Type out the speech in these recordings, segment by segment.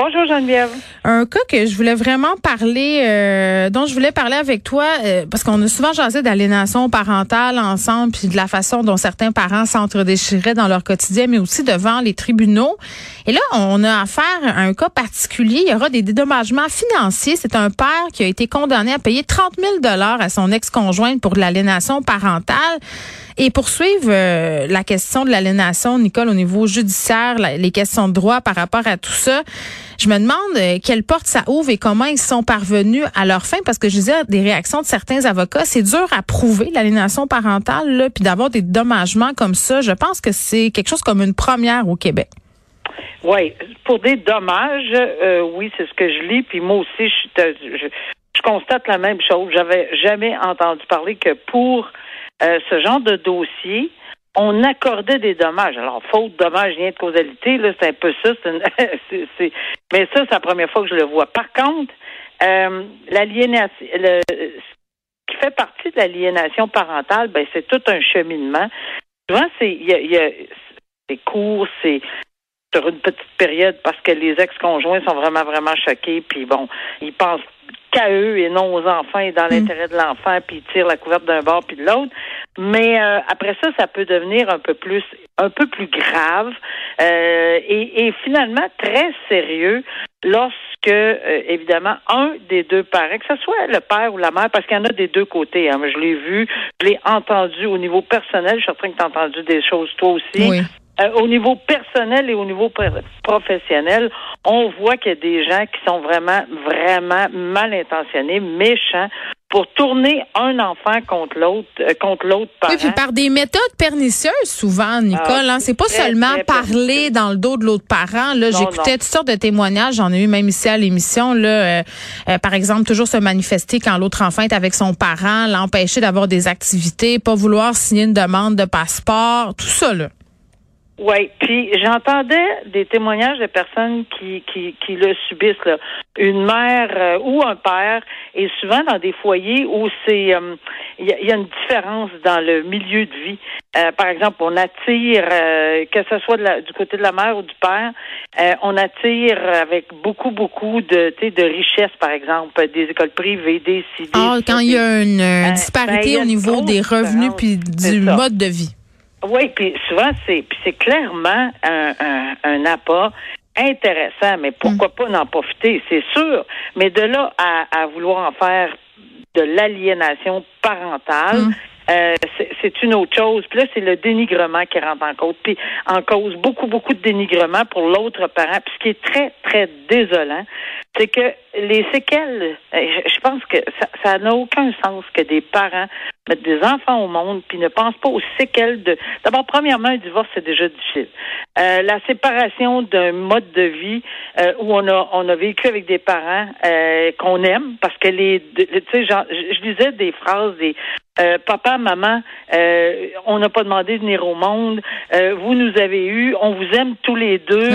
Bonjour Geneviève. Un cas que je voulais vraiment parler, euh, dont je voulais parler avec toi, euh, parce qu'on a souvent jasé d'aliénation parentale ensemble, puis de la façon dont certains parents s'entre-déchiraient dans leur quotidien, mais aussi devant les tribunaux. Et là, on a affaire à un cas particulier. Il y aura des dédommagements financiers. C'est un père qui a été condamné à payer 30 000 dollars à son ex-conjointe pour de l'aliénation parentale. Et poursuivre euh, la question de l'aliénation, Nicole, au niveau judiciaire, les questions de droit par rapport à tout ça, je me demande euh, quelle porte ça ouvre et comment ils sont parvenus à leur fin, parce que je disais des réactions de certains avocats, c'est dur à prouver l'aliénation parentale, là, puis d'avoir des dommagements comme ça. Je pense que c'est quelque chose comme une première au Québec. Oui, pour des dommages, euh, oui, c'est ce que je lis. Puis moi aussi, je, te- je, je constate la même chose. J'avais jamais entendu parler que pour euh, ce genre de dossier, on accordait des dommages. Alors, faute, dommage, lien de causalité, là, c'est un peu ça. c'est une- mais ça, c'est la première fois que je le vois. Par contre, euh, l'aliénation, le, ce qui fait partie de l'aliénation parentale, ben, c'est tout un cheminement. Souvent, c'est, y a, y a- c'est court, c'est sur une petite période parce que les ex-conjoints sont vraiment, vraiment choqués, puis bon, ils pensent qu'à eux et non aux enfants et dans l'intérêt de l'enfant, puis ils tirent la couverte d'un bord puis de l'autre. Mais euh, après ça, ça peut devenir un peu plus un peu plus grave euh, et, et finalement très sérieux lorsque, euh, évidemment, un des deux parents, que ce soit le père ou la mère, parce qu'il y en a des deux côtés, hein, je l'ai vu, je l'ai entendu au niveau personnel, je suis certain que tu entendu des choses toi aussi. Oui. Euh, au niveau personnel et au niveau pr- professionnel, on voit qu'il y a des gens qui sont vraiment, vraiment mal intentionnés, méchants, pour tourner un enfant contre l'autre, euh, contre l'autre parent. Oui, puis par des méthodes pernicieuses souvent, Nicole. Ah, hein. C'est pas très, seulement très parler dans le dos de l'autre parent. Là, j'écoutais toutes sortes de témoignages. J'en ai eu même ici à l'émission. Là, euh, euh, par exemple, toujours se manifester quand l'autre enfant est avec son parent, l'empêcher d'avoir des activités, pas vouloir signer une demande de passeport, tout ça là. Oui, puis j'entendais des témoignages de personnes qui, qui, qui le subissent, là. une mère euh, ou un père, et souvent dans des foyers où c'est euh, il y, a- il y a une différence dans le milieu de vie. Euh, par exemple, on attire, euh, que ce soit de la- du côté de la mère ou du père, euh, on attire avec beaucoup, beaucoup de, tu sais, de richesses, par exemple, des écoles privées, des CD. Ah, quand il y a une euh, Euh, ben, disparité y a au niveau des revenus puis du mode de vie. Oui, puis souvent, c'est c'est clairement un, un, un appât intéressant, mais pourquoi pas en profiter, c'est sûr. Mais de là à, à vouloir en faire de l'aliénation parentale, Mm. euh, c'est- c'est une autre chose. Puis là, c'est le dénigrement qui rentre en cause. Puis en cause, beaucoup, beaucoup de dénigrement pour l'autre parent. Puis ce qui est très, très désolant, c'est que les séquelles, euh, je pense que ça- n'a aucun sens que des parents mettent des enfants au monde puis ne pensent pas aux séquelles de. D'abord, premièrement, un divorce c'est déjà difficile. Euh, la séparation d'un mode de vie euh, où on a on a vécu avec des parents euh, qu'on aime parce que les, tu sais, je, lisais des phrases des euh, papa, maman, euh, on n'a pas demandé de venir au monde. Euh, vous nous avez eu, on vous aime tous les deux.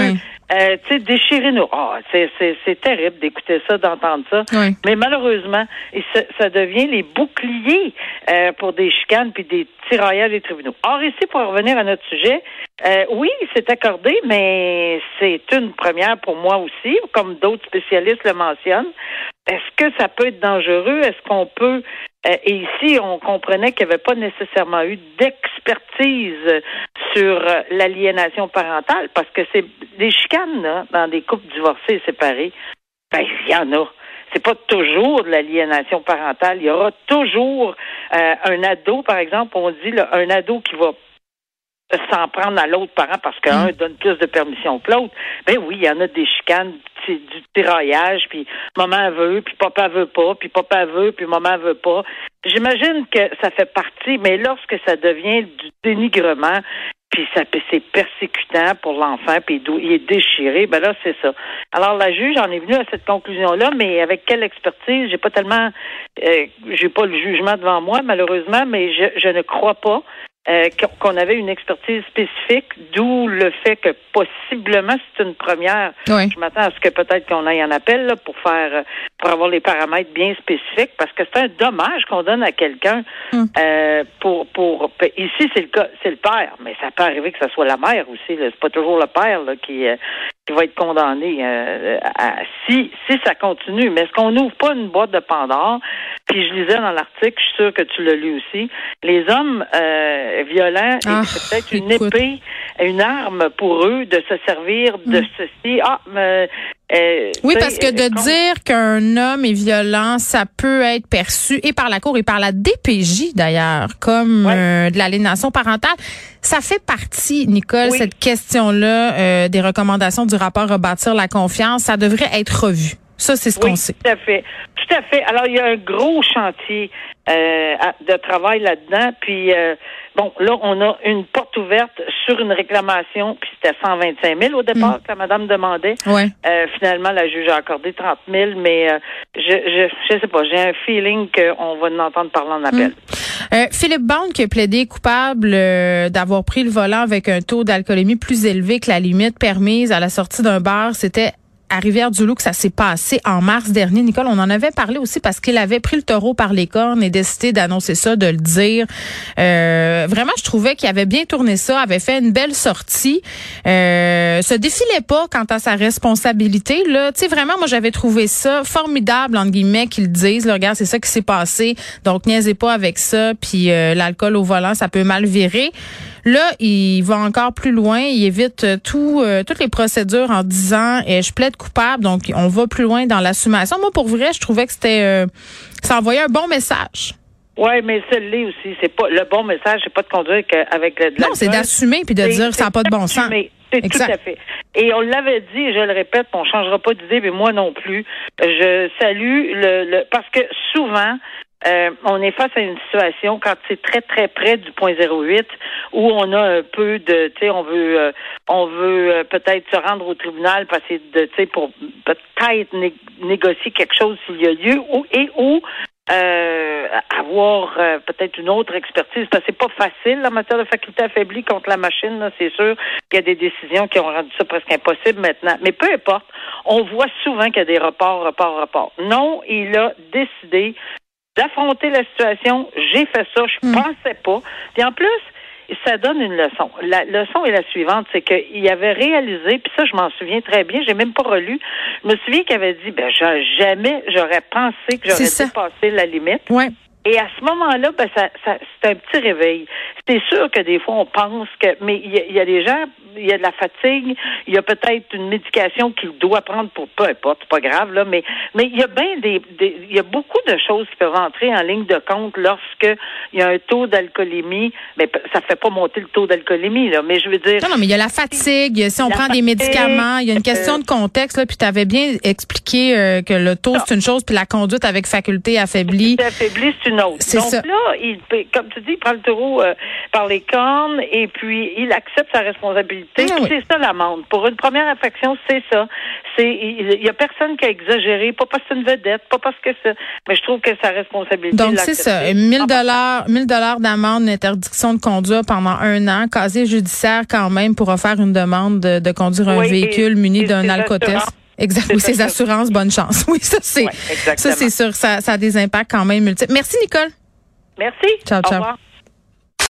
Euh, tu sais, déchirez-nous. Ah, c'est, terrible d'écouter ça, d'entendre ça. Oui. Mais malheureusement, et ça, ça devient les boucliers euh, pour des chicanes puis des tirailleurs des tribunaux. Or, ici, pour revenir à notre sujet, euh, oui, c'est accordé, mais c'est une première pour moi aussi, comme d'autres spécialistes le mentionnent. Est-ce que ça peut être dangereux? Est-ce qu'on peut et ici, on comprenait qu'il n'y avait pas nécessairement eu d'expertise sur euh, l'aliénation parentale parce que c'est des chicanes là, dans des couples divorcés et séparés. Ben, il y en a. C'est pas toujours de l'aliénation parentale. Il y aura toujours euh, un ado, par exemple, on dit là, un ado qui va s'en prendre à l'autre parent parce qu'un Mm. donne plus de permission que l'autre. Ben oui, il y en a des chicanes, du tiraillage, puis maman veut, puis papa veut pas, puis papa veut, puis maman veut pas. J'imagine que ça fait partie, mais lorsque ça devient du dénigrement, puis ça c'est persécutant pour l'enfant, puis il est déchiré, ben là c'est ça. Alors la juge en est venue à cette conclusion-là, mais avec quelle expertise? J'ai pas tellement, euh, j'ai pas le jugement devant moi malheureusement, mais je, je ne crois pas euh, qu'on- avait une expertise spécifique, d'où le fait que possiblement c'est une première. Oui. Je m'attends à ce que peut-être qu'on aille en appel là, pour faire euh, pour avoir les paramètres bien spécifiques, parce que c'est un dommage qu'on donne à quelqu'un Mm. euh, pour pour ici c'est le cas c'est le père, mais ça peut arriver que ce soit la mère aussi. là. C'est pas toujours le père là, qui euh, qui va être condamné euh, à- si si ça continue. Mais est-ce qu'on n'ouvre pas une boîte de Pandore Puis je lisais dans l'article, je suis sûre que tu l'as lu aussi. Les hommes euh, violents, Ah, c'est peut-être une épée, une arme pour eux de se servir de Mm. ceci. Ah, mais euh, Oui, parce que de euh, dire qu'un homme est violent, ça peut être perçu et par la Cour et par la DPJ d'ailleurs comme Ouais. euh, de l'aliénation parentale. Ça fait partie, Nicole, Oui. cette question-là euh, des recommandations du rapport Rebâtir la confiance. Ça devrait être revu. Ça, c'est ce Oui, qu'on sait. tout à fait. Tout à fait. Alors, il y a un gros chantier euh, de travail là-dedans. Puis, euh, bon, là, on a une porte ouverte sur une réclamation, puis c'était 125 000 au départ que la madame demandait. Ouais. Euh, finalement, la juge a accordé 30 000, mais euh, je, je, je sais pas, j'ai un feeling qu'on va en entendre parler en appel. Euh, Philippe Bond qui a plaidé coupable euh, d'avoir pris le volant avec un taux d'alcoolémie plus élevé que la limite permise à la sortie d'un bar, c'était à Rivière-du-Loup que ça s'est passé en mars dernier. Nicole, on en avait parlé aussi parce qu'il avait pris le taureau par les cornes et décidé d'annoncer ça, de le dire. Euh, vraiment, je trouvais qu'il avait bien tourné ça, avait fait une belle sortie. Euh, se défilait pas quant à sa responsabilité. Là, tu sais, vraiment, moi, j'avais trouvé ça formidable, entre guillemets, qu'ils disent. Là, regarde, c'est ça qui s'est passé. Donc, niaisez pas avec ça. Puis, euh, l'alcool au volant, ça peut mal virer. Là, il va encore plus loin. Il évite euh, tout, euh, toutes les procédures en disant je plaide coupable. Donc, on va plus loin dans l'assumation. Moi, pour vrai, je trouvais que c'était euh, ça envoyait un bon message. Oui, mais celle-là aussi, c'est pas le bon message, c'est pas de conduire avec de, de Non, c'est d'assumer puis de dire ça n'a pas de bon sens. C'est Exact. tout à fait. Et on l'avait dit, et je le répète, on changera pas d'idée, mais moi non plus. Je salue le, le parce que souvent, euh, on est face à une situation quand c'est très très près du point 08 où on a un peu de, tu sais, on veut, euh, on veut euh, peut-être se rendre au tribunal parce que tu sais, pour peut-être né- négocier quelque chose s'il y a lieu ou et où euh, avoir euh, peut-être une autre expertise. Parce que c'est pas facile en matière de faculté affaiblie contre la machine c'est sûr. Qu'il y a des décisions qui ont rendu ça presque impossible maintenant. Mais peu importe. On voit souvent qu'il y a des reports reports reports. Non il a décidé d'affronter la situation j'ai fait ça je Mm. pensais pas puis en plus ça donne une leçon. La leçon est la suivante, c'est qu'il avait réalisé, puis ça, je m'en souviens très bien, j'ai même pas relu. Je me souviens qu'il avait dit, ben, jamais j'aurais pensé que j'aurais dépassé la limite. Ouais. Et à ce moment-là, ben, ça, ça, c'est un petit réveil. C'est sûr que des fois, on pense que, mais il y, a- il y a des gens, il y a de la fatigue, il y a peut-être une médication qu'il doit prendre pour peu importe, c'est pas grave, là, mais, mais il y a bien des, il y a beaucoup de choses qui peuvent entrer en ligne de compte lorsque il y a un taux d'alcoolémie, mais ça fait pas monter le taux d'alcoolémie, là, mais je veux dire, Non, non, mais il y a la fatigue, si on prend des médicaments, il y a une question euh, de contexte, là, puis tu avais bien expliqué euh, que le taux, c'est une chose, puis la conduite avec faculté affaiblie. c'est affaibli, c'est une autre. Donc ça. là, il, comme tu dis, il prend le taureau euh, par les cornes et puis il accepte sa responsabilité. Ah oui. C'est ça l'amende. Pour une première infraction, c'est ça. C'est il y a personne qui a exagéré, pas parce que c'est une vedette, pas parce que c'est, mais je trouve que sa responsabilité. Donc, c'est ça. l'accepter. 1000 dollars, 1000 dollars d'amende, d'interdiction de conduire pendant un an, casier judiciaire quand même pour faire une demande de, de conduire un et- véhicule muni d'un alcotest. Assurances. Exact. Ses assurances. bonne chance. Oui, ça c'est, Ouais, ça exactement. c'est sûr. Ça, ça a des impacts quand même multiples. Merci, Nicole. Merci. Ciao, Au ciao. revoir.